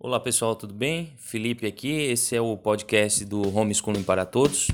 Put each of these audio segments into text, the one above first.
Olá pessoal, tudo bem? Felipe aqui, esse é o podcast do Homeschooling para Todos.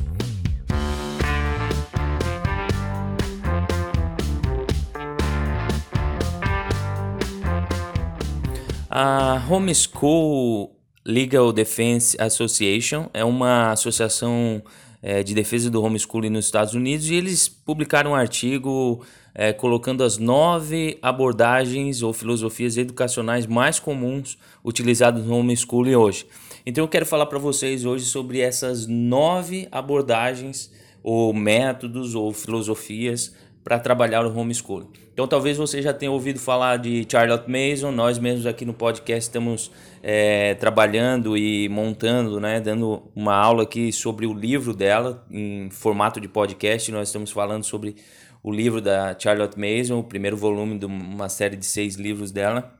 A Homeschool Legal Defense Association é uma associação é, de defesa do homeschooling nos Estados Unidos e eles publicaram um artigo é, colocando as nove abordagens ou filosofias educacionais mais comuns utilizadas no homeschooling hoje. Então eu quero falar para vocês hoje sobre essas nove abordagens ou métodos ou filosofias para trabalhar o homeschooling. Então talvez você já tenha ouvido falar de Charlotte Mason, nós mesmos aqui no podcast estamos é, trabalhando e montando, né, dando uma aula aqui sobre o livro dela em formato de podcast. Nós estamos falando sobre o livro da Charlotte Mason, o primeiro volume de uma série de seis livros dela,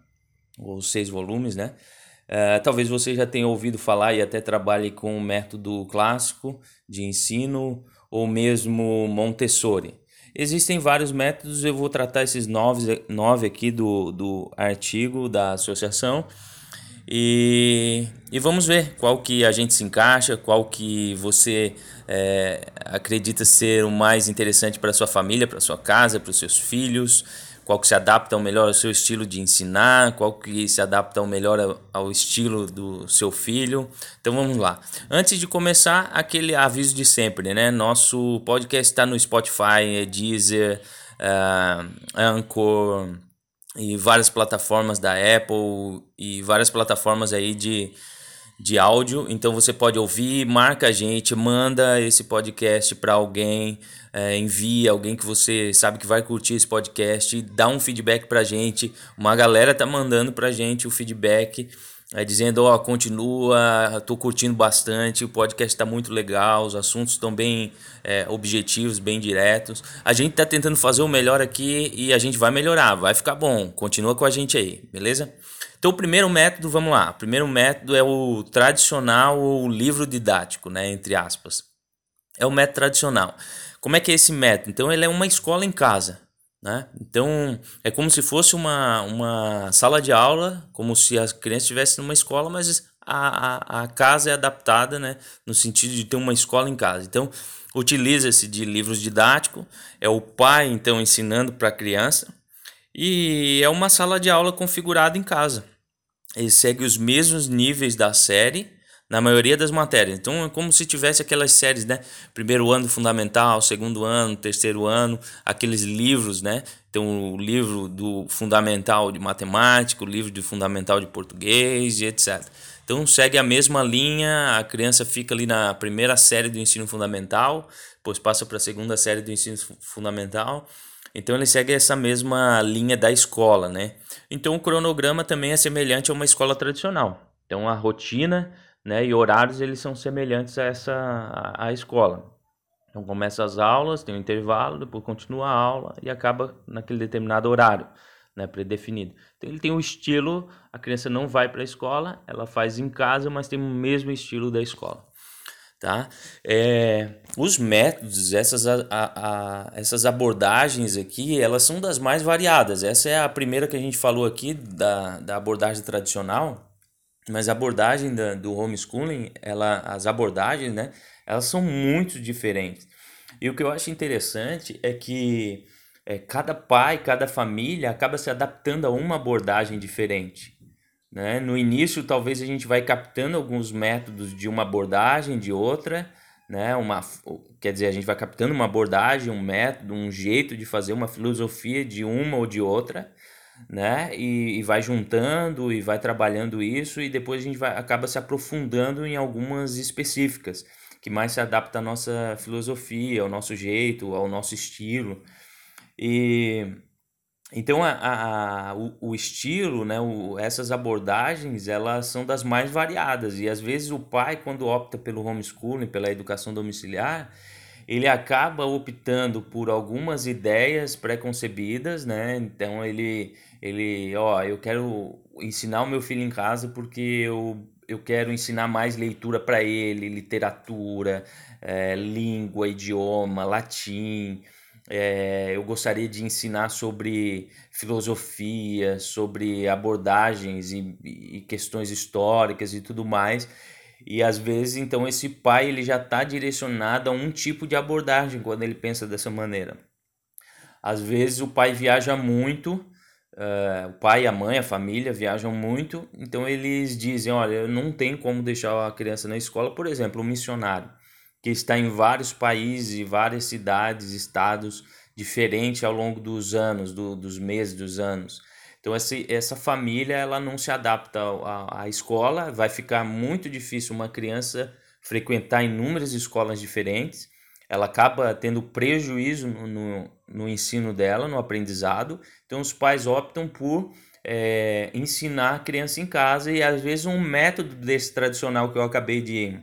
ou seis volumes, né? Uh, talvez você já tenha ouvido falar e até trabalhe com o método clássico de ensino ou mesmo Montessori. Existem vários métodos, eu vou tratar esses nove, nove aqui do, do artigo da associação. E, e vamos ver qual que a gente se encaixa, qual que você é, acredita ser o mais interessante para sua família, para sua casa, para os seus filhos, qual que se adapta melhor ao seu estilo de ensinar, qual que se adapta melhor ao estilo do seu filho. Então vamos lá. Antes de começar, aquele aviso de sempre, né? Nosso podcast está no Spotify, Deezer, uh, Anchor, e várias plataformas da Apple e várias plataformas aí de, de áudio. Então você pode ouvir, marca a gente, manda esse podcast para alguém, é, envia alguém que você sabe que vai curtir esse podcast, dá um feedback para a gente. Uma galera tá mandando para a gente o feedback é, dizendo, ó, oh, continua, tô curtindo bastante, o podcast está muito legal, os assuntos estão bem é, objetivos, bem diretos. A gente está tentando fazer o melhor aqui e a gente vai melhorar, vai ficar bom. Continua com a gente aí, beleza? Então, o primeiro método, vamos lá. O primeiro método é o tradicional ou livro didático, né, entre aspas. É o método tradicional. Como é que é esse método? Então, ele é uma escola em casa. Né? Então, é como se fosse uma, uma sala de aula, como se as crianças estivessem numa escola, mas a, a, a casa é adaptada né? no sentido de ter uma escola em casa. Então, utiliza-se de livros didáticos, é o pai, então, ensinando para a criança, e é uma sala de aula configurada em casa. Ele segue os mesmos níveis da série, na maioria das matérias. Então é como se tivesse aquelas séries, né? Primeiro ano fundamental, segundo ano, terceiro ano, aqueles livros, né? Então o livro do fundamental de matemática, o livro do fundamental de português e etc. Então segue a mesma linha, a criança fica ali na primeira série do ensino fundamental, depois passa para a segunda série do ensino fundamental. Então ele segue essa mesma linha da escola, né? Então o cronograma também é semelhante a uma escola tradicional. Então a rotina né? E horários eles são semelhantes a essa a, a escola. Então começa as aulas, tem um intervalo, depois continua a aula e acaba naquele determinado horário, né, predefinido. Então ele tem um estilo, a criança não vai para a escola, ela faz em casa, mas tem o mesmo estilo da escola. Tá? É, os métodos, essas, a, a, essas abordagens aqui, elas são das mais variadas. Essa é a primeira que a gente falou aqui, da, da abordagem tradicional, mas a abordagem da, do homeschooling, ela, as abordagens, né, elas são muito diferentes. E o que eu acho interessante é que é, cada pai, cada família acaba se adaptando a uma abordagem diferente. Né? No início, talvez a gente vai captando alguns métodos de uma abordagem, de outra, né? uma, quer dizer, a gente vai captando uma abordagem, um método, um jeito de fazer uma filosofia de uma ou de outra, né? E, e, vai juntando e vai trabalhando isso e depois a gente vai, acaba se aprofundando em algumas específicas que mais se adapta à nossa filosofia, ao nosso jeito, ao nosso estilo. E então a, a, a o, o, estilo, né, o, essas abordagens, elas são das mais variadas e às vezes o pai quando opta pelo homeschooling, pela educação domiciliar, ele acaba optando por algumas ideias pré-concebidas, né? Então ele, ele, ó, eu quero ensinar o meu filho em casa porque eu, eu quero ensinar mais leitura para ele, literatura, é, língua, idioma, latim, é, eu gostaria de ensinar sobre filosofia, sobre abordagens e, e questões históricas e tudo mais. E às vezes, então, esse pai ele já está direcionado a um tipo de abordagem quando ele pensa dessa maneira. Às vezes o pai viaja muito, uh, o pai, a mãe, a família viajam muito, então eles dizem, olha, eu não tenho como deixar a criança na escola, por exemplo, um missionário que está em vários países várias cidades, estados diferentes ao longo dos anos, do, dos meses, dos anos. Então essa, essa família ela não se adapta à, à escola, vai ficar muito difícil uma criança frequentar inúmeras escolas diferentes, ela acaba tendo prejuízo no, no, no ensino dela, no aprendizado, então os pais optam por é, ensinar a criança em casa. E às vezes um método desse tradicional que eu acabei de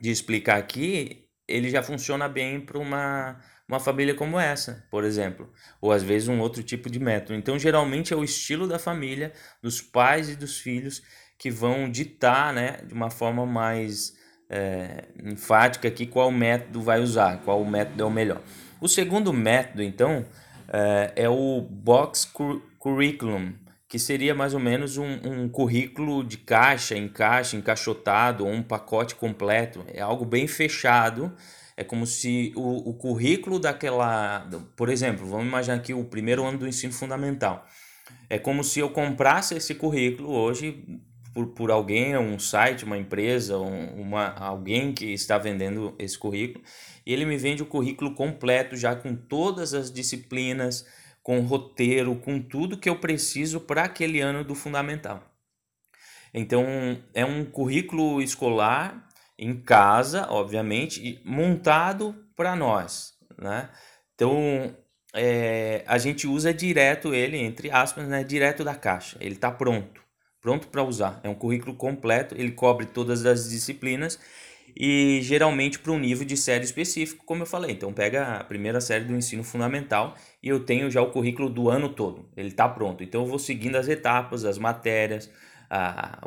de explicar aqui, ele já funciona bem para uma, uma família como essa, por exemplo, ou às vezes um outro tipo de método. Então, geralmente é o estilo da família, dos pais e dos filhos que vão ditar, né, de uma forma mais é, enfática aqui qual método vai usar, qual método é o melhor. O segundo método, então, é, é o Box Curriculum, que seria mais ou menos um, um currículo de caixa, em caixa, encaixotado, ou um pacote completo. É algo bem fechado. É como se o, o currículo daquela. Por exemplo, vamos imaginar aqui o primeiro ano do ensino fundamental. É como se eu comprasse esse currículo hoje por, por alguém, um site, uma empresa, um, uma, alguém que está vendendo esse currículo, e ele me vende o currículo completo, já com todas as disciplinas com roteiro, com tudo que eu preciso para aquele ano do fundamental. Então, é um currículo escolar em casa, obviamente, montado para nós, né? Então, é, a gente usa direto ele, entre aspas, né, direto da caixa. Ele está pronto, pronto para usar. É um currículo completo, ele cobre todas as disciplinas e geralmente para um nível de série específico, como eu falei. Então pega a primeira série do ensino fundamental e eu tenho já o currículo do ano todo, ele está pronto. Então eu vou seguindo as etapas, as matérias,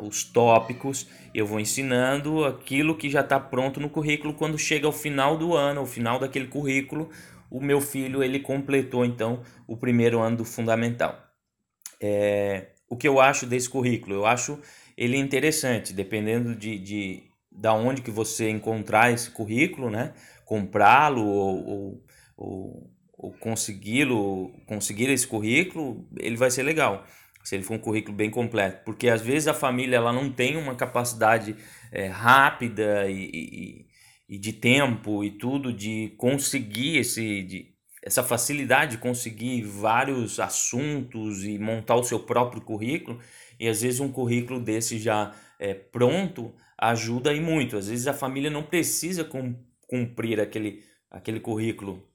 os tópicos, eu vou ensinando aquilo que já está pronto no currículo. Quando chega ao final do ano, ao final daquele currículo, o meu filho ele completou então o primeiro ano do fundamental. É, o que eu acho desse currículo? Eu acho ele interessante, dependendo de, de da onde que você encontrar esse currículo, né? Comprá-lo ou, ou, ou, ou consegui-lo, conseguir esse currículo, ele vai ser legal. Se ele for um currículo bem completo, porque às vezes a família ela não tem uma capacidade é, rápida e, e, e, de tempo e tudo de conseguir esse, de, essa facilidade de conseguir vários assuntos e montar o seu próprio currículo. E às vezes um currículo desse já é, pronto ajuda e muito. Às vezes a família não precisa cumprir aquele, aquele currículo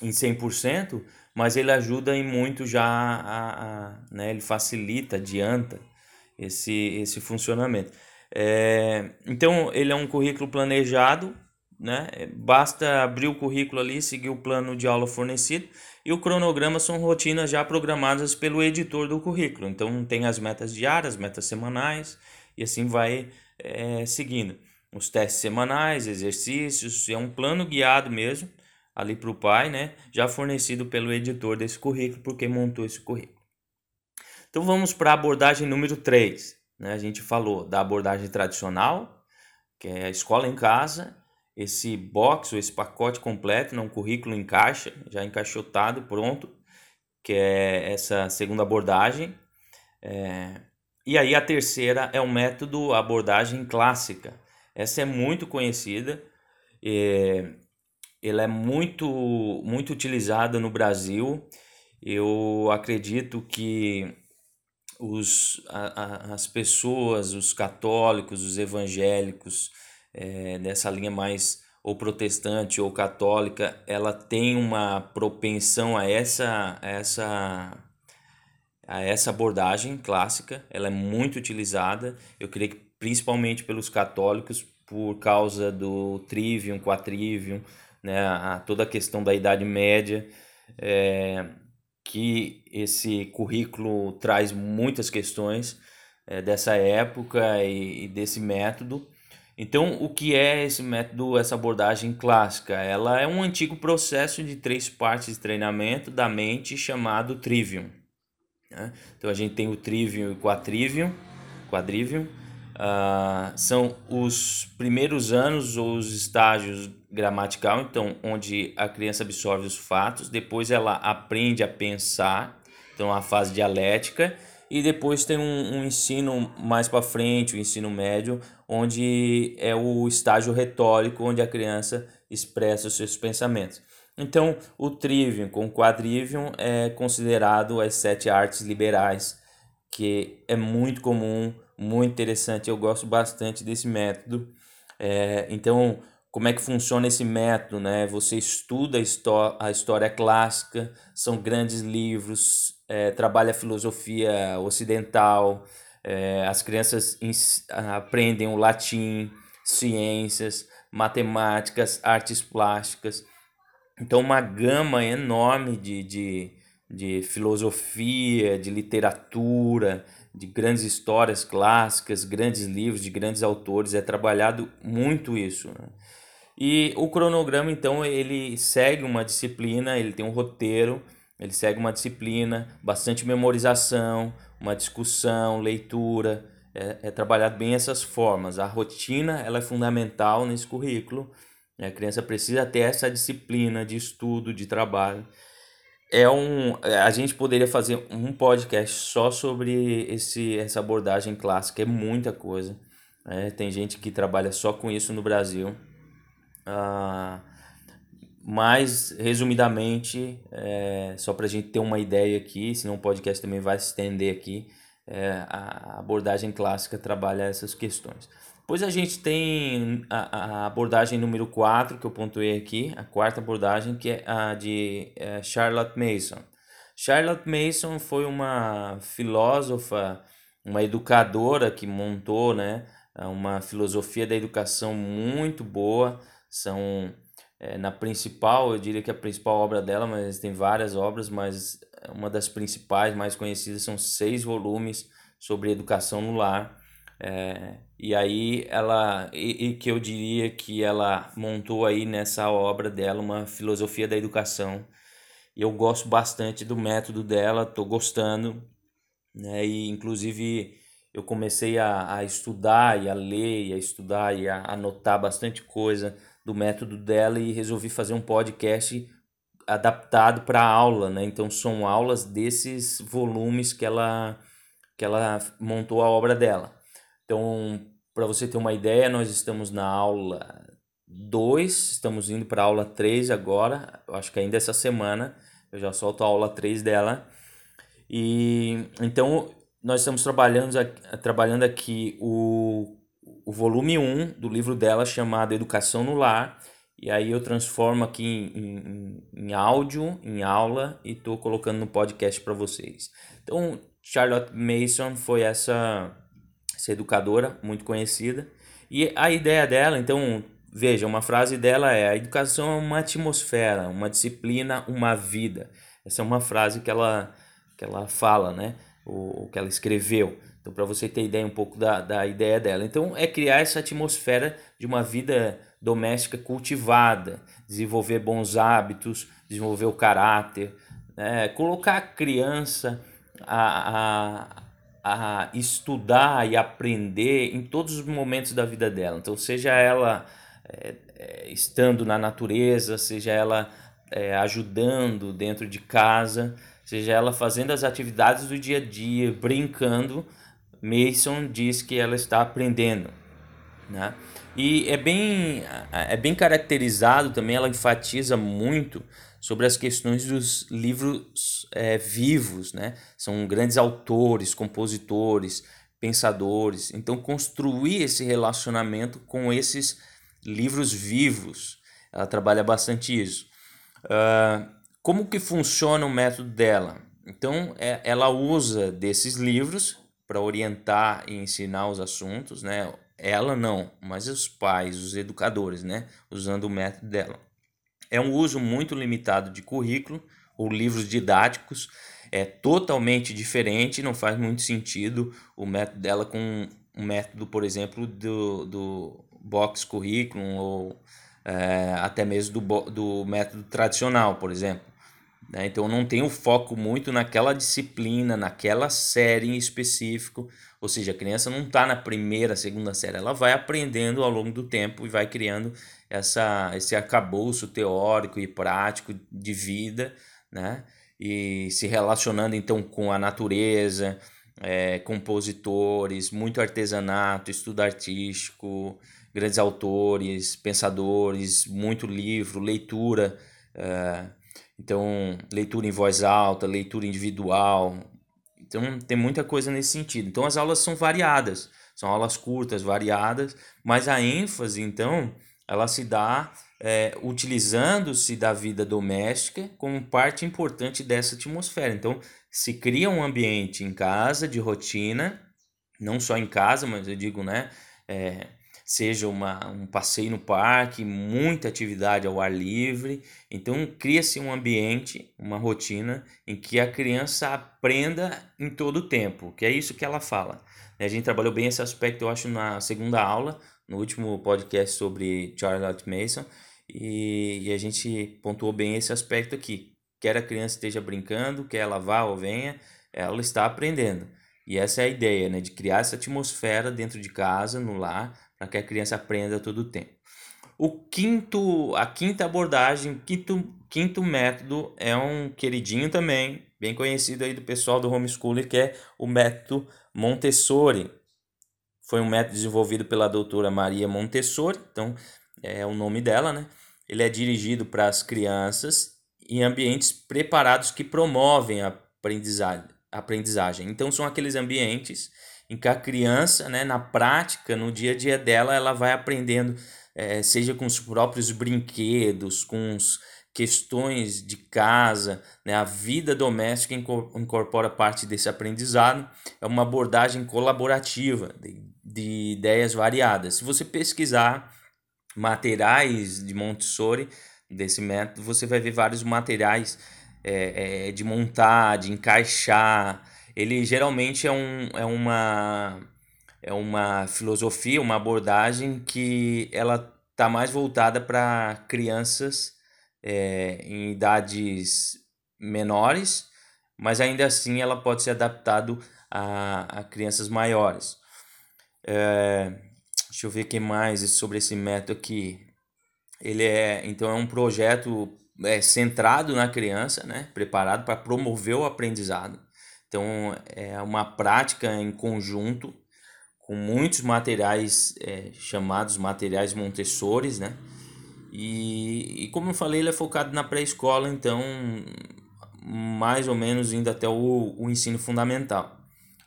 em 100%, mas ele ajuda e muito já, a, a, né, ele facilita, adianta esse, esse funcionamento. É, então, ele é um currículo planejado, né? basta abrir o currículo ali, seguir o plano de aula fornecido, e o cronograma são rotinas já programadas pelo editor do currículo. Então, tem as metas diárias, metas semanais, e assim vai é, seguindo. Os testes semanais, exercícios, é um plano guiado mesmo ali para o pai, né? Já fornecido pelo editor desse currículo, porque montou esse currículo. Então vamos para a abordagem número 3. Né? A gente falou da abordagem tradicional, que é a escola em casa, esse box ou esse pacote completo, não, um currículo em caixa, já encaixotado, pronto, que é essa segunda abordagem. É, e aí a terceira é o método abordagem clássica. Essa é muito conhecida, é, ela é muito, muito utilizada no Brasil. Eu acredito que os, a, a, as pessoas, os católicos, os evangélicos, é, dessa linha mais ou protestante ou católica, ela tem uma propensão a essa, a essa a essa abordagem clássica. Ela é muito utilizada, eu creio que principalmente pelos católicos, por causa do trivium, quatrivium, né, a, toda a questão da Idade Média, é, que esse currículo traz muitas questões é, dessa época e, e, desse método. Então, o que é esse método, essa abordagem clássica? Ela é um antigo processo de três partes de treinamento da mente chamado trivium. Né? Então, a gente tem o trivium e o quadrivium. quadrivium. Uh, são os primeiros anos ou os estágios gramatical, então onde a criança absorve os fatos, depois ela aprende a pensar, então a fase dialética, e depois tem um, um ensino mais para frente, o ensino médio, onde é o estágio retórico, onde a criança expressa os seus pensamentos. Então, o trivium com o quadrivium é considerado as sete artes liberais, que é muito comum, muito interessante. Eu gosto bastante desse método. É, então, como é que funciona esse método, né? Você estuda a, história clássica, são grandes livros, é, trabalha a filosofia ocidental, é, as crianças aprendem o latim, ciências, matemáticas, artes plásticas. Então, uma gama enorme de, de, de filosofia, de literatura, de grandes histórias clássicas, grandes livros de grandes autores, é trabalhado muito isso. Né? E o cronograma, então, ele segue uma disciplina, ele tem um roteiro, ele segue uma disciplina, bastante memorização, uma discussão, leitura, é, é trabalhado bem essas formas. A rotina, ela é fundamental nesse currículo, a criança precisa ter essa disciplina de estudo, de trabalho. É um, a gente poderia fazer um podcast só sobre esse, essa abordagem clássica, é muita coisa. É, tem gente que trabalha só com isso no Brasil. Ah, mas, resumidamente, é, só para a gente ter uma ideia aqui, senão o podcast também vai se estender aqui, é, a abordagem clássica trabalha essas questões. Depois a gente tem a, a, abordagem número 4, que eu pontuei aqui, a quarta abordagem, que é a de é, Charlotte Mason. Charlotte Mason foi uma filósofa, uma educadora que montou né, uma filosofia da educação muito boa, são é, na principal, eu diria que a principal obra dela, mas tem várias obras, mas uma das principais, mais conhecidas, são seis volumes sobre educação no lar. É, e aí ela, e, e, que eu diria que ela montou aí nessa obra dela uma filosofia da educação. Eu gosto bastante do método dela, estou gostando, né? E inclusive eu comecei a, a estudar e a ler e a estudar e a anotar bastante coisa do método dela e resolvi fazer um podcast adaptado para aula, né? Então são aulas desses volumes que ela que ela montou a obra dela. Então, para você ter uma ideia, nós estamos na aula 2, estamos indo para a aula 3 agora, eu acho que ainda essa semana, eu já solto a aula 3 dela. E então nós estamos trabalhando, trabalhando aqui o o volume 1 do livro dela chamado Educação no Lar. E aí eu transformo aqui em, em, em áudio, em aula e estou colocando no podcast para vocês. Então, Charlotte Mason foi essa, essa educadora muito conhecida. E a ideia dela, então, veja, uma frase dela é: a educação é uma atmosfera, uma disciplina, uma vida. Essa é uma frase que ela, que ela fala, né? O, que ela escreveu. Então, para você ter ideia um pouco da, da ideia dela. Então, é criar essa atmosfera de uma vida doméstica cultivada, desenvolver bons hábitos, desenvolver o caráter, né? colocar a criança a, a, a estudar e aprender em todos os momentos da vida dela. Então, seja ela é, é, estando na natureza, seja ela é, ajudando dentro de casa, seja ela fazendo as atividades do dia a dia, brincando Mason diz que ela está aprendendo. Né? E é bem, é bem caracterizado também, ela enfatiza muito sobre as questões dos livros é, vivos, né? São grandes autores, compositores, pensadores. Então, construir esse relacionamento com esses livros vivos, ela trabalha bastante isso. Uh, como que funciona o método dela? Então, é, ela usa desses livros para orientar e ensinar os assuntos, né? Ela não, mas os pais, os educadores, né? Usando o método dela. É um uso muito limitado de currículo ou livros didáticos, é totalmente diferente, não faz muito sentido o método dela com um método, por exemplo, do, do box curriculum ou é, até mesmo do, do método tradicional, por exemplo. Né? Então não tem o foco muito naquela disciplina, naquela série em específico. Ou seja, a criança não está na primeira, segunda série, ela vai aprendendo ao longo do tempo e vai criando essa, esse arcabouço teórico e prático de vida, né? E se relacionando então com a natureza, é, compositores, muito artesanato, estudo artístico, grandes autores, pensadores, muito livro, leitura. É, então, leitura em voz alta, leitura individual. Então, tem muita coisa nesse sentido. Então, as aulas são variadas, são aulas curtas, variadas, mas a ênfase, então, ela se dá é, utilizando-se da vida doméstica como parte importante dessa atmosfera. Então, se cria um ambiente em casa de rotina, não só em casa, mas eu digo, né? É, seja uma, um passeio no parque, muita atividade ao ar livre. Então, cria-se um ambiente, uma rotina em que a criança aprenda em todo o tempo, que é isso que ela fala. A gente trabalhou bem esse aspecto, eu acho, na segunda aula, no último podcast sobre Charlotte Mason, e, e a gente pontuou bem esse aspecto aqui. Quer a criança esteja brincando, quer ela vá ou venha, ela está aprendendo. E essa é a ideia, né, de criar essa atmosfera dentro de casa, no lar, para que a criança aprenda todo o tempo. O quinto, a quinta abordagem, quinto, quinto método é um queridinho também, bem conhecido aí do pessoal do homeschooling, que é o método Montessori. Foi um método desenvolvido pela doutora Maria Montessori, então é o nome dela, né? Ele é dirigido para as crianças em ambientes preparados que promovem a aprendizagem. aprendizagem. Então são aqueles ambientes em que a criança, né, na prática, no dia a dia dela, ela vai aprendendo, é, seja com os próprios brinquedos, com as questões de casa, né, a vida doméstica incorpora parte desse aprendizado. É uma abordagem colaborativa de, de ideias variadas. Se você pesquisar materiais de Montessori, desse método, você vai ver vários materiais é, é, de montar, de encaixar, ele geralmente é, um, é, uma, é uma filosofia, uma abordagem que ela está mais voltada para crianças é, em idades menores, mas ainda assim ela pode ser adaptado a, a crianças maiores. É, deixa eu ver o que mais sobre esse método aqui. Ele é então é um projeto é, centrado na criança, né? preparado para promover o aprendizado. Então, é uma prática em conjunto com muitos materiais é, chamados materiais Montessori, né? E, e como eu falei, ele é focado na pré-escola, então mais ou menos indo até o, o ensino fundamental.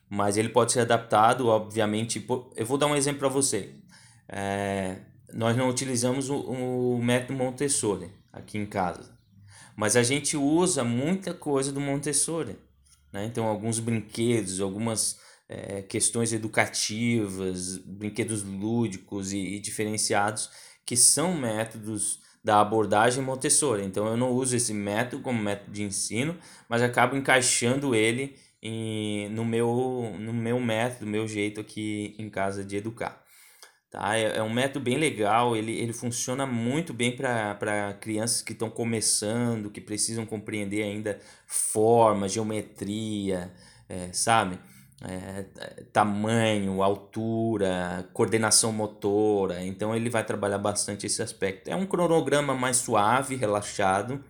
Mas ele pode ser adaptado, obviamente. Por, eu vou dar um exemplo para você. É, nós não utilizamos o, o método Montessori aqui em casa, mas a gente usa muita coisa do Montessori. Né? Então, alguns brinquedos, algumas é, questões educativas, brinquedos lúdicos e, e, diferenciados, que são métodos da abordagem Montessori. Então, eu não uso esse método como método de ensino, mas acabo encaixando ele em, no, meu, no meu método, meu jeito aqui em casa de educar. Tá? É, é um método bem legal, ele, ele funciona muito bem para crianças que estão começando, que precisam compreender ainda forma, geometria, é, sabe? É, tamanho, altura, coordenação motora. Então ele vai trabalhar bastante esse aspecto. É um cronograma mais suave, relaxado,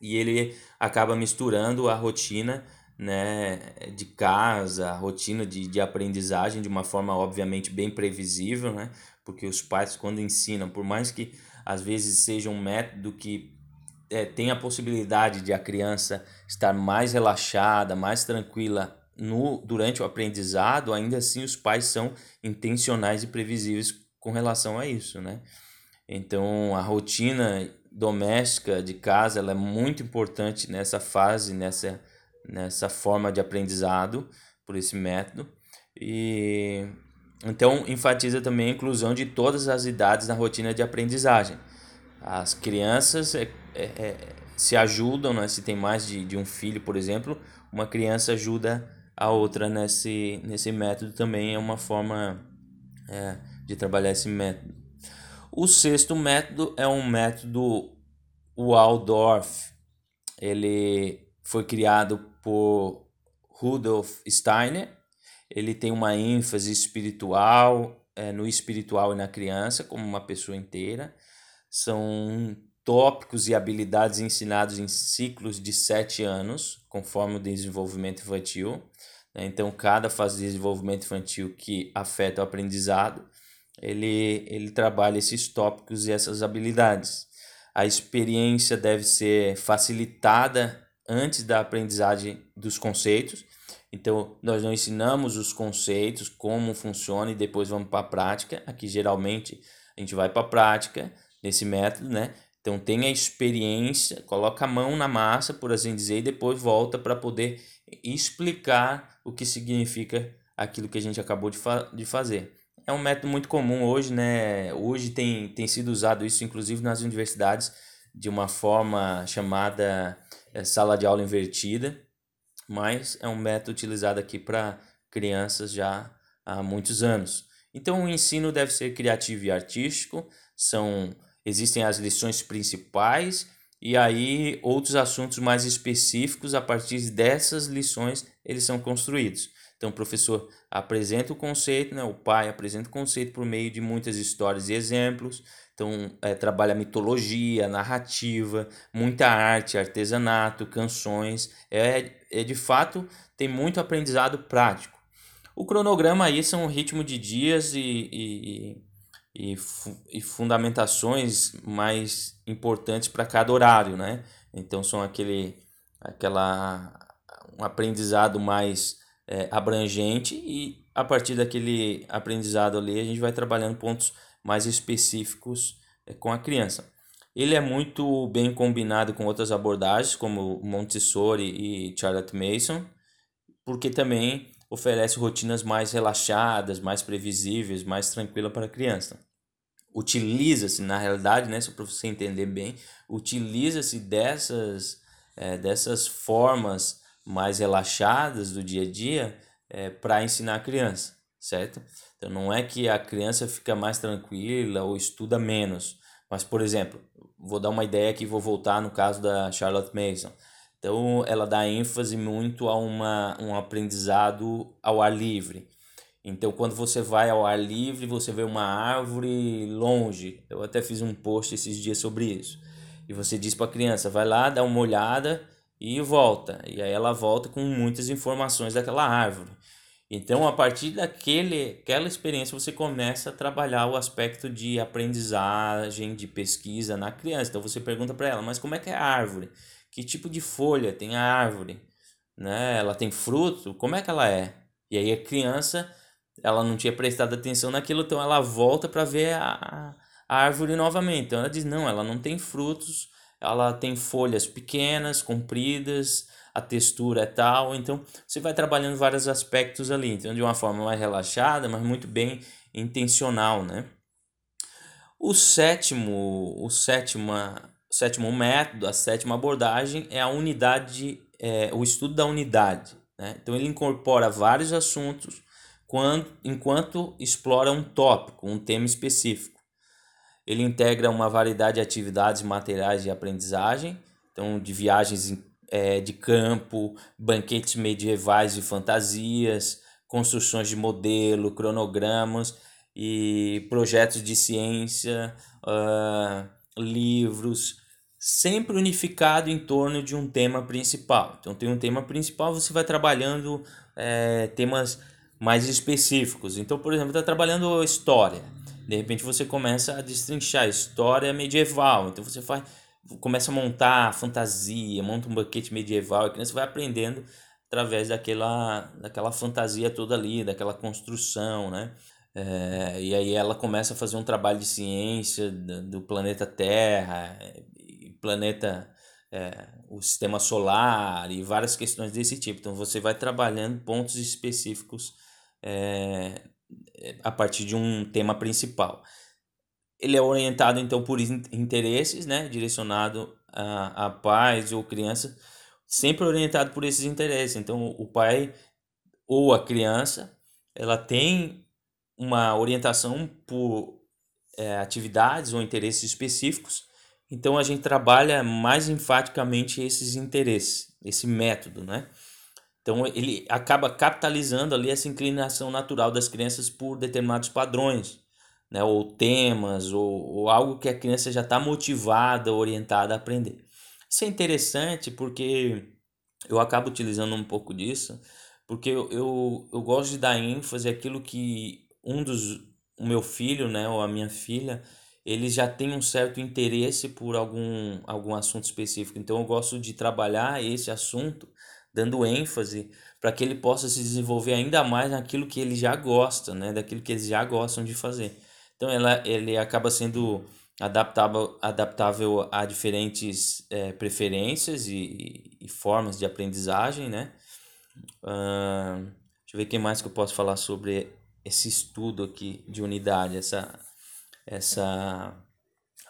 e ele acaba misturando a rotina né, de casa, rotina de, de aprendizagem de uma forma obviamente bem previsível, né? Porque os pais quando ensinam, por mais que às vezes seja um método que é, tem a possibilidade de a criança estar mais relaxada, mais tranquila no durante o aprendizado, ainda assim os pais são intencionais e previsíveis com relação a isso, né? Então a rotina doméstica de casa ela é muito importante nessa fase, nessa nessa forma de aprendizado por esse método. E então enfatiza também a inclusão de todas as idades na rotina de aprendizagem. As crianças é, é, é, se ajudam, né? se tem mais de, de um filho, por exemplo, uma criança ajuda a outra nesse, nesse método também, é uma forma é, de trabalhar esse método. O sexto método é um método Waldorf. Ele foi criado por Rudolf Steiner. Ele tem uma ênfase espiritual, é, no espiritual e na criança, como uma pessoa inteira. São tópicos e habilidades ensinados em ciclos de sete anos, conforme o desenvolvimento infantil. Né? Então, cada fase de desenvolvimento infantil que afeta o aprendizado ele, ele trabalha esses tópicos e essas habilidades. A experiência deve ser facilitada antes da aprendizagem dos conceitos. Então, nós não ensinamos os conceitos, como funciona e depois vamos para a prática. Aqui, geralmente, a gente vai para a prática nesse método, né? Então, tem a experiência, coloca a mão na massa, por assim dizer, e depois volta para poder explicar o que significa aquilo que a gente acabou de, fa de fazer. É um método muito comum hoje, né? Hoje tem, tem sido usado isso, inclusive nas universidades, de uma forma chamada sala de aula invertida, mas é um método utilizado aqui para crianças já há muitos anos. Então o ensino deve ser criativo e artístico, são existem as lições principais e aí outros assuntos mais específicos a partir dessas lições eles são construídos. Então, o professor apresenta o conceito, né? o pai apresenta o conceito por meio de muitas histórias e exemplos. Então, é, trabalha mitologia, narrativa, muita arte, artesanato, canções. É, é de fato, tem muito aprendizado prático. O cronograma aí são um ritmo de dias e, e, e, e fundamentações mais importantes para cada horário, né? Então, são aquele, aquela, um aprendizado mais é, abrangente e a partir daquele aprendizado ali a gente vai trabalhando pontos mais específicos é, com a criança. Ele é muito bem combinado com outras abordagens como Montessori e Charlotte Mason, porque também oferece rotinas mais relaxadas, mais previsíveis, mais tranquilas para a criança. Utiliza-se, na realidade, né, para você entender bem, utiliza-se dessas, é, dessas formas mais relaxadas do dia a dia é, para ensinar a criança, certo? Então não é que a criança fica mais tranquila ou estuda menos, mas por exemplo, vou dar uma ideia aqui, vou voltar no caso da Charlotte Mason. Então ela dá ênfase muito a uma, um aprendizado ao ar livre. Então, quando você vai ao ar livre, você vê uma árvore longe. Eu até fiz um post esses dias sobre isso. E você diz para a criança: vai lá, dá uma olhada e volta. E aí ela volta com muitas informações daquela árvore. Então, a partir daquele, aquela experiência, você começa a trabalhar o aspecto de aprendizagem, de pesquisa na criança. Então, você pergunta para ela, mas como é que é a árvore? Que tipo de folha tem a árvore? Né? Ela tem fruto? Como é que ela é? E aí a criança, ela não tinha prestado atenção naquilo, então ela volta para ver a, a árvore novamente. Então, ela diz, não, ela não tem frutos, ela tem folhas pequenas, compridas, a textura é tal, então você vai trabalhando vários aspectos ali, então de uma forma mais relaxada, mas muito bem intencional, né? O sétimo, o sétima, sétimo método, a sétima abordagem é a unidade, é, o estudo da unidade. Né? Então ele incorpora vários assuntos quando, enquanto explora um tópico, um tema específico. Ele integra uma variedade de atividades materiais de aprendizagem, então de viagens é, de campo, banquetes medievais e fantasias, construções de modelo, cronogramas e projetos de ciência, uh, livros, sempre unificado em torno de um tema principal. Então tem um tema principal, você vai trabalhando é, temas mais específicos. Então, por exemplo, está trabalhando história de repente você começa a destrinchar história medieval. Então você faz, começa a montar fantasia, monta um banquete medieval, a criança vai aprendendo através daquela, daquela fantasia toda ali, daquela construção, né? É, e aí ela começa a fazer um trabalho de ciência do, do planeta Terra, planeta, é, o sistema solar e várias questões desse tipo. Então você vai trabalhando pontos específicos é, a partir de um tema principal. Ele é orientado então por interesses, né, direcionado a, a pais ou criança, sempre orientado por esses interesses. Então o pai ou a criança, ela tem uma orientação por é, atividades ou interesses específicos. Então a gente trabalha mais enfaticamente esses interesses, esse método, né? Então ele acaba capitalizando ali essa inclinação natural das crianças por determinados padrões, né? Ou temas, ou, ou algo que a criança já está motivada, orientada a aprender. Isso é interessante porque eu acabo utilizando um pouco disso, porque eu, eu, eu gosto de dar ênfase àquilo que um dos o meu filho, né, ou a minha filha, eles já têm um certo interesse por algum, algum assunto específico. Então eu gosto de trabalhar esse assunto dando ênfase para que ele possa se desenvolver ainda mais naquilo que ele já gosta, né, daquilo que eles já gostam de fazer. Então ela, ele acaba sendo adaptável, adaptável a diferentes é, preferências e, e, formas de aprendizagem, né? Uh, deixa eu ver quem mais que eu posso falar sobre esse estudo aqui de unidade, essa, essa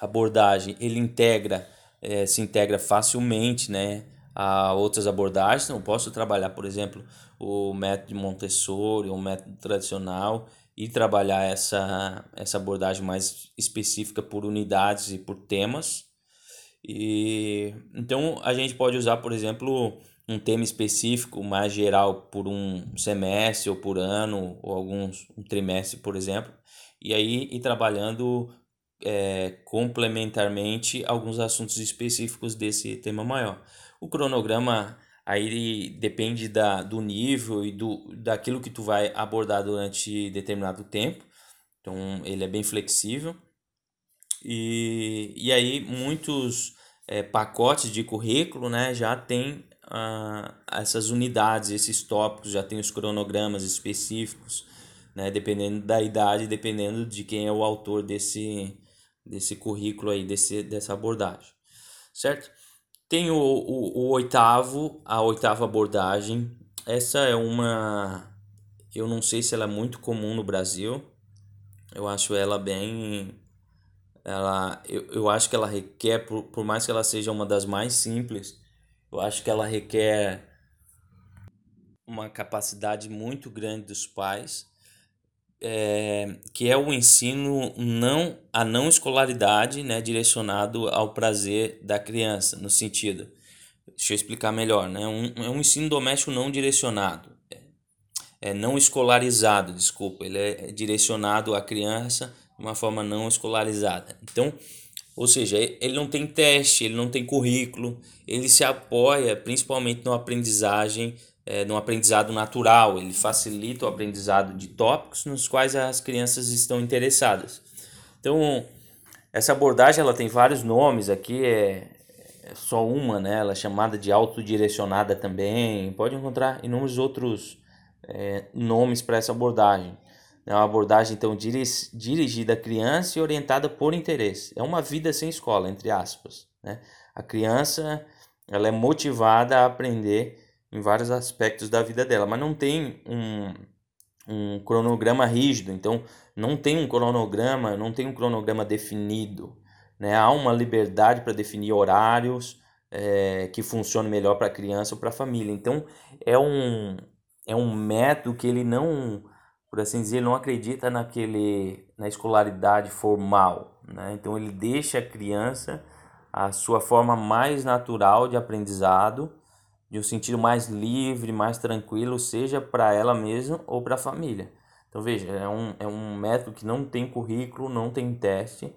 abordagem. Ele integra, é, se integra facilmente, né? A outras abordagens, então, eu posso trabalhar, por exemplo, o método Montessori, o método tradicional, e trabalhar essa, essa abordagem mais específica por unidades e por temas. E então a gente pode usar, por exemplo, um tema específico mais geral por um semestre ou por ano ou alguns um trimestre, por exemplo, e aí ir trabalhando é, complementarmente alguns assuntos específicos desse tema maior. O cronograma aí depende da, do nível e do, daquilo que tu vai abordar durante determinado tempo. Então ele é bem flexível. E, e aí muitos é, pacotes de currículo né, já tem ah, essas unidades, esses tópicos, já tem os cronogramas específicos, né, dependendo da idade, dependendo de quem é o autor desse, desse currículo aí, desse, dessa abordagem. Certo? Tem o, o, o oitavo, a oitava abordagem. Essa é uma. Eu não sei se ela é muito comum no Brasil. Eu acho ela bem. Ela, eu, eu acho que ela requer, por, por mais que ela seja uma das mais simples, eu acho que ela requer uma capacidade muito grande dos pais é, que é o ensino não a não escolaridade, né, direcionado ao prazer da criança, no sentido, deixa eu explicar melhor, né, um, é um ensino doméstico não direcionado, é, é não escolarizado, desculpa, ele é direcionado à criança de uma forma não escolarizada. Então, ou seja, ele não tem teste, ele não tem currículo, ele se apoia principalmente na aprendizagem é, no aprendizado natural, ele facilita o aprendizado de tópicos nos quais as crianças estão interessadas. Então, essa abordagem ela tem vários nomes aqui, é, é só uma, né? Ela é chamada de autodirecionada também. Pode encontrar inúmeros outros é, nomes para essa abordagem. É uma abordagem então dirigida à criança e orientada por interesse. É uma vida sem escola, entre aspas. Né? A criança ela é motivada a aprender em vários aspectos da vida dela, mas não tem um, um cronograma rígido, então não tem um cronograma, não tem um cronograma definido, né? Há uma liberdade para definir horários é, que funcionem melhor para a criança ou para a família. Então é um é um método que ele não, por assim dizer, não acredita naquele na escolaridade formal, né? Então ele deixa a criança a sua forma mais natural de aprendizado de um sentido mais livre, mais tranquilo, seja para ela mesma ou para a família. Então veja, é um, é um método que não tem currículo, não tem teste,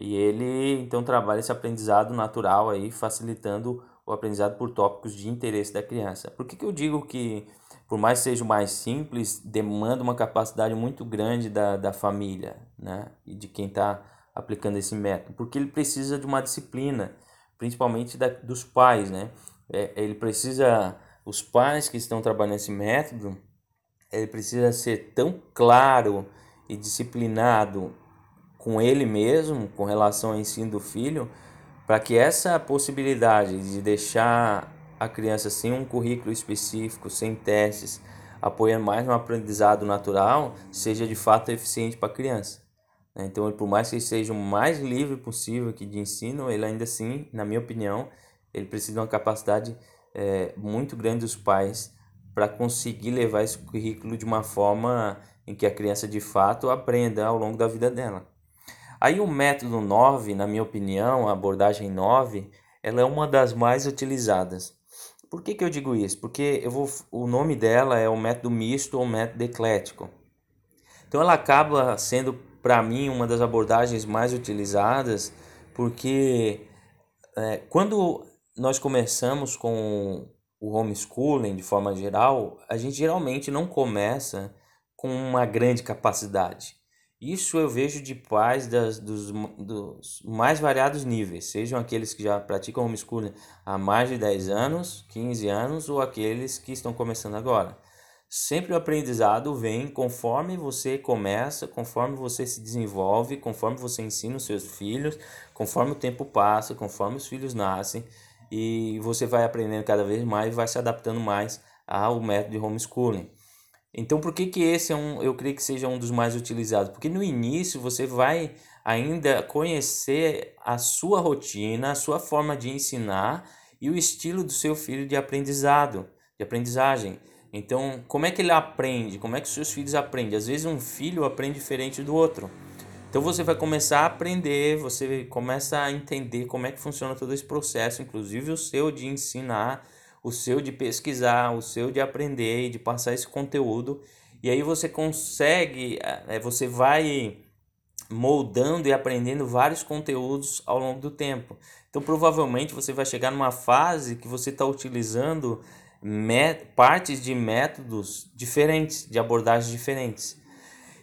e ele então trabalha esse aprendizado natural aí, facilitando o aprendizado por tópicos de interesse da criança. Por que, que eu digo que, por mais seja mais simples, demanda uma capacidade muito grande da, da família, né? E de quem está aplicando esse método? Porque ele precisa de uma disciplina, principalmente da, dos pais, né? É, ele precisa, os pais que estão trabalhando esse método, ele precisa ser tão claro e disciplinado com ele mesmo, com relação ao ensino do filho, para que essa possibilidade de deixar a criança sem um currículo específico, sem testes, apoiando mais no aprendizado natural, seja de fato eficiente para a criança. Né? Então, por mais que seja o mais livre possível aqui de ensino, ele ainda assim, na minha opinião, ele precisa de uma capacidade é, muito grande dos pais para conseguir levar esse currículo de uma forma em que a criança de fato aprenda ao longo da vida dela. Aí o método 9, na minha opinião, a abordagem 9, ela é uma das mais utilizadas. Por que, que eu digo isso? Porque eu vou, o nome dela é o método misto ou método eclético. Então ela acaba sendo para mim uma das abordagens mais utilizadas, porque é, quando nós começamos com o homeschooling de forma geral, a gente geralmente não começa com uma grande capacidade. Isso eu vejo de pais das, dos, dos mais variados níveis, sejam aqueles que já praticam homeschooling há mais de 10 anos, 15 anos, ou aqueles que estão começando agora. Sempre o aprendizado vem conforme você começa, conforme você se desenvolve, conforme você ensina os seus filhos, conforme o tempo passa, conforme os filhos nascem, e você vai aprendendo cada vez mais e vai se adaptando mais ao método de homeschooling. Então, por que, que esse é um, eu creio que seja um dos mais utilizados? Porque no início você vai ainda conhecer a sua rotina, a sua forma de ensinar e o estilo do seu filho de aprendizado, de aprendizagem. Então, como é que ele aprende? Como é que seus filhos aprendem? Às vezes um filho aprende diferente do outro. Então você vai começar a aprender, você começa a entender como é que funciona todo esse processo, inclusive o seu de ensinar o seu de pesquisar, o seu de aprender e de passar esse conteúdo. E aí você consegue, é, você vai moldando e aprendendo vários conteúdos ao longo do tempo. Então provavelmente você vai chegar numa fase que você está utilizando partes de métodos diferentes, de abordagens diferentes.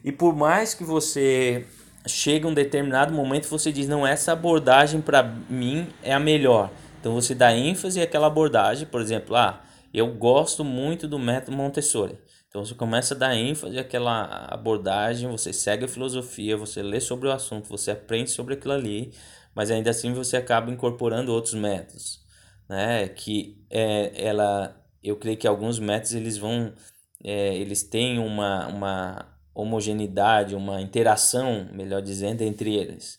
E por mais que você chegue a um determinado momento, você diz, não, essa abordagem para mim é a melhor. Então você dá ênfase àquela abordagem, por exemplo, ah, eu gosto muito do método Montessori. Então você começa a dar ênfase àquela abordagem, você segue a filosofia, você lê sobre o assunto, você aprende sobre aquilo ali, mas ainda assim você acaba incorporando outros métodos, né? Que é, ela, eu creio que alguns métodos eles vão, é, eles têm uma, uma homogeneidade, uma interação, melhor dizendo, entre eles.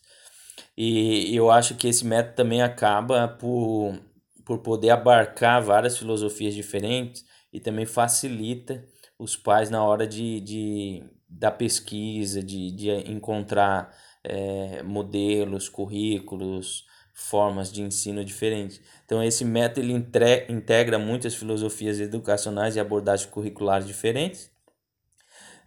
E eu acho que esse método também acaba por, por poder abarcar várias filosofias diferentes e também facilita os pais na hora de, de da pesquisa, de, de encontrar é, modelos, currículos, formas de ensino diferentes. Então esse método ele integra muitas filosofias educacionais e abordagens curriculares diferentes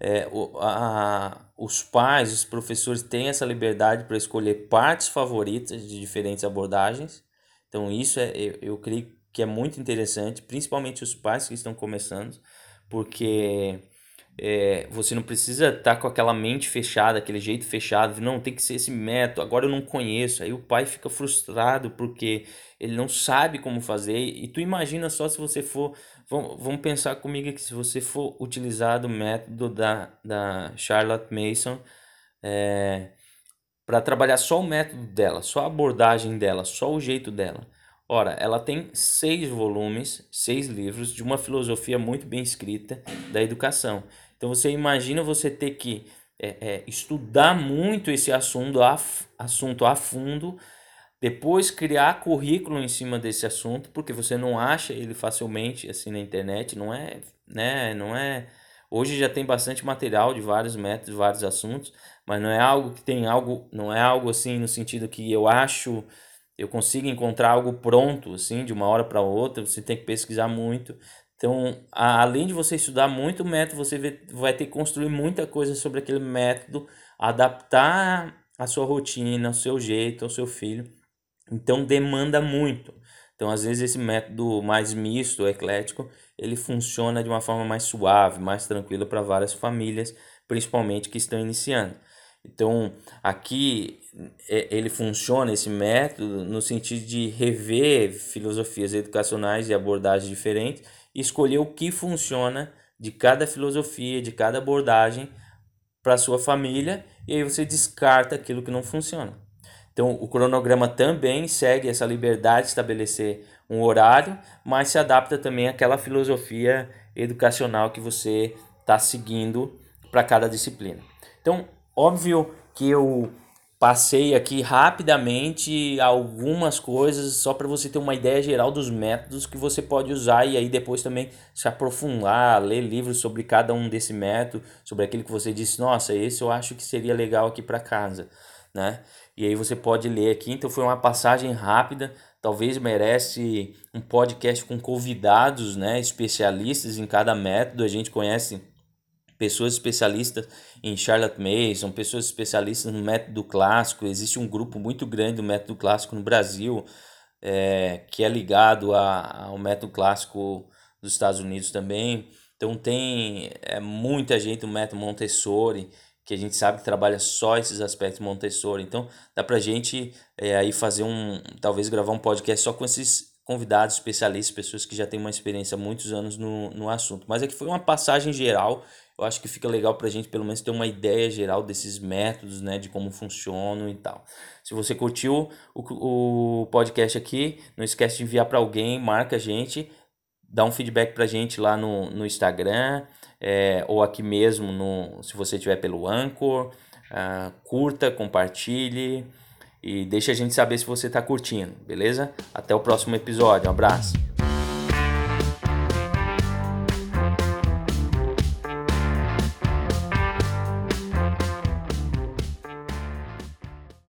é, o, a, os pais, os professores têm essa liberdade para escolher partes favoritas de diferentes abordagens. Então, isso é, eu, eu creio que é muito interessante, principalmente os pais que estão começando, porque é, você não precisa estar tá com aquela mente fechada, aquele jeito fechado, não, tem que ser esse método, agora eu não conheço. Aí o pai fica frustrado porque ele não sabe como fazer. E tu imagina só se você for Vamos pensar comigo aqui, se você for utilizar o método da, da Charlotte Mason é, para trabalhar só o método dela, só a abordagem dela, só o jeito dela. Ora, ela tem seis volumes, seis livros de uma filosofia muito bem escrita da educação. Então você imagina você ter que é, é, estudar muito esse assunto a, assunto a fundo depois criar currículo em cima desse assunto, porque você não acha ele facilmente assim na internet, não é, né, não é Hoje já tem bastante material de vários métodos, vários assuntos, mas não é algo que tem algo, não é algo assim no sentido que eu acho, eu consigo encontrar algo pronto assim de uma hora para outra, você tem que pesquisar muito. Então, a, além de você estudar muito o método, você vai ter que construir muita coisa sobre aquele método, adaptar a sua rotina, ao seu jeito, ao seu filho. Então demanda muito. Então às vezes esse método mais misto, eclético, ele funciona de uma forma mais suave, mais tranquila para várias famílias, principalmente que estão iniciando. Então aqui é, ele funciona esse método no sentido de rever filosofias educacionais e abordagens diferentes e escolher o que funciona de cada filosofia, de cada abordagem para sua família e aí você descarta aquilo que não funciona. Então, o cronograma também segue essa liberdade de estabelecer um horário, mas se adapta também àquela filosofia educacional que você está seguindo para cada disciplina. Então, óbvio que eu passei aqui rapidamente algumas coisas só para você ter uma ideia geral dos métodos que você pode usar e aí depois também se aprofundar, ler livros sobre cada um desse método, sobre aquilo que você disse, nossa, esse eu acho que seria legal aqui para casa né? E aí você pode ler aqui. Então foi uma passagem rápida. Talvez merece um podcast com convidados, né, especialistas em cada método. A gente conhece pessoas especialistas em Charlotte Mason, pessoas especialistas no método clássico. Existe um grupo muito grande do método clássico no Brasil, é, que é ligado a, ao método clássico dos Estados Unidos também. Então tem é, muita gente do método Montessori, que a gente sabe que trabalha só esses aspectos Montessori. Então dá pra gente é, aí fazer um, talvez gravar um podcast só com esses convidados especialistas, pessoas que já têm uma experiência há muitos anos no, no assunto. Mas aqui foi uma passagem geral eu acho que fica legal para a gente pelo menos ter uma ideia geral desses métodos, né, de como funcionam e tal. Se você curtiu o, o podcast aqui, não esquece de enviar para alguém, marca a gente, dá um feedback para a gente lá no, no Instagram, é, ou aqui mesmo, no, se você estiver pelo Anchor, uh, curta, compartilhe e deixe a gente saber se você está curtindo, beleza? Até o próximo episódio, um abraço!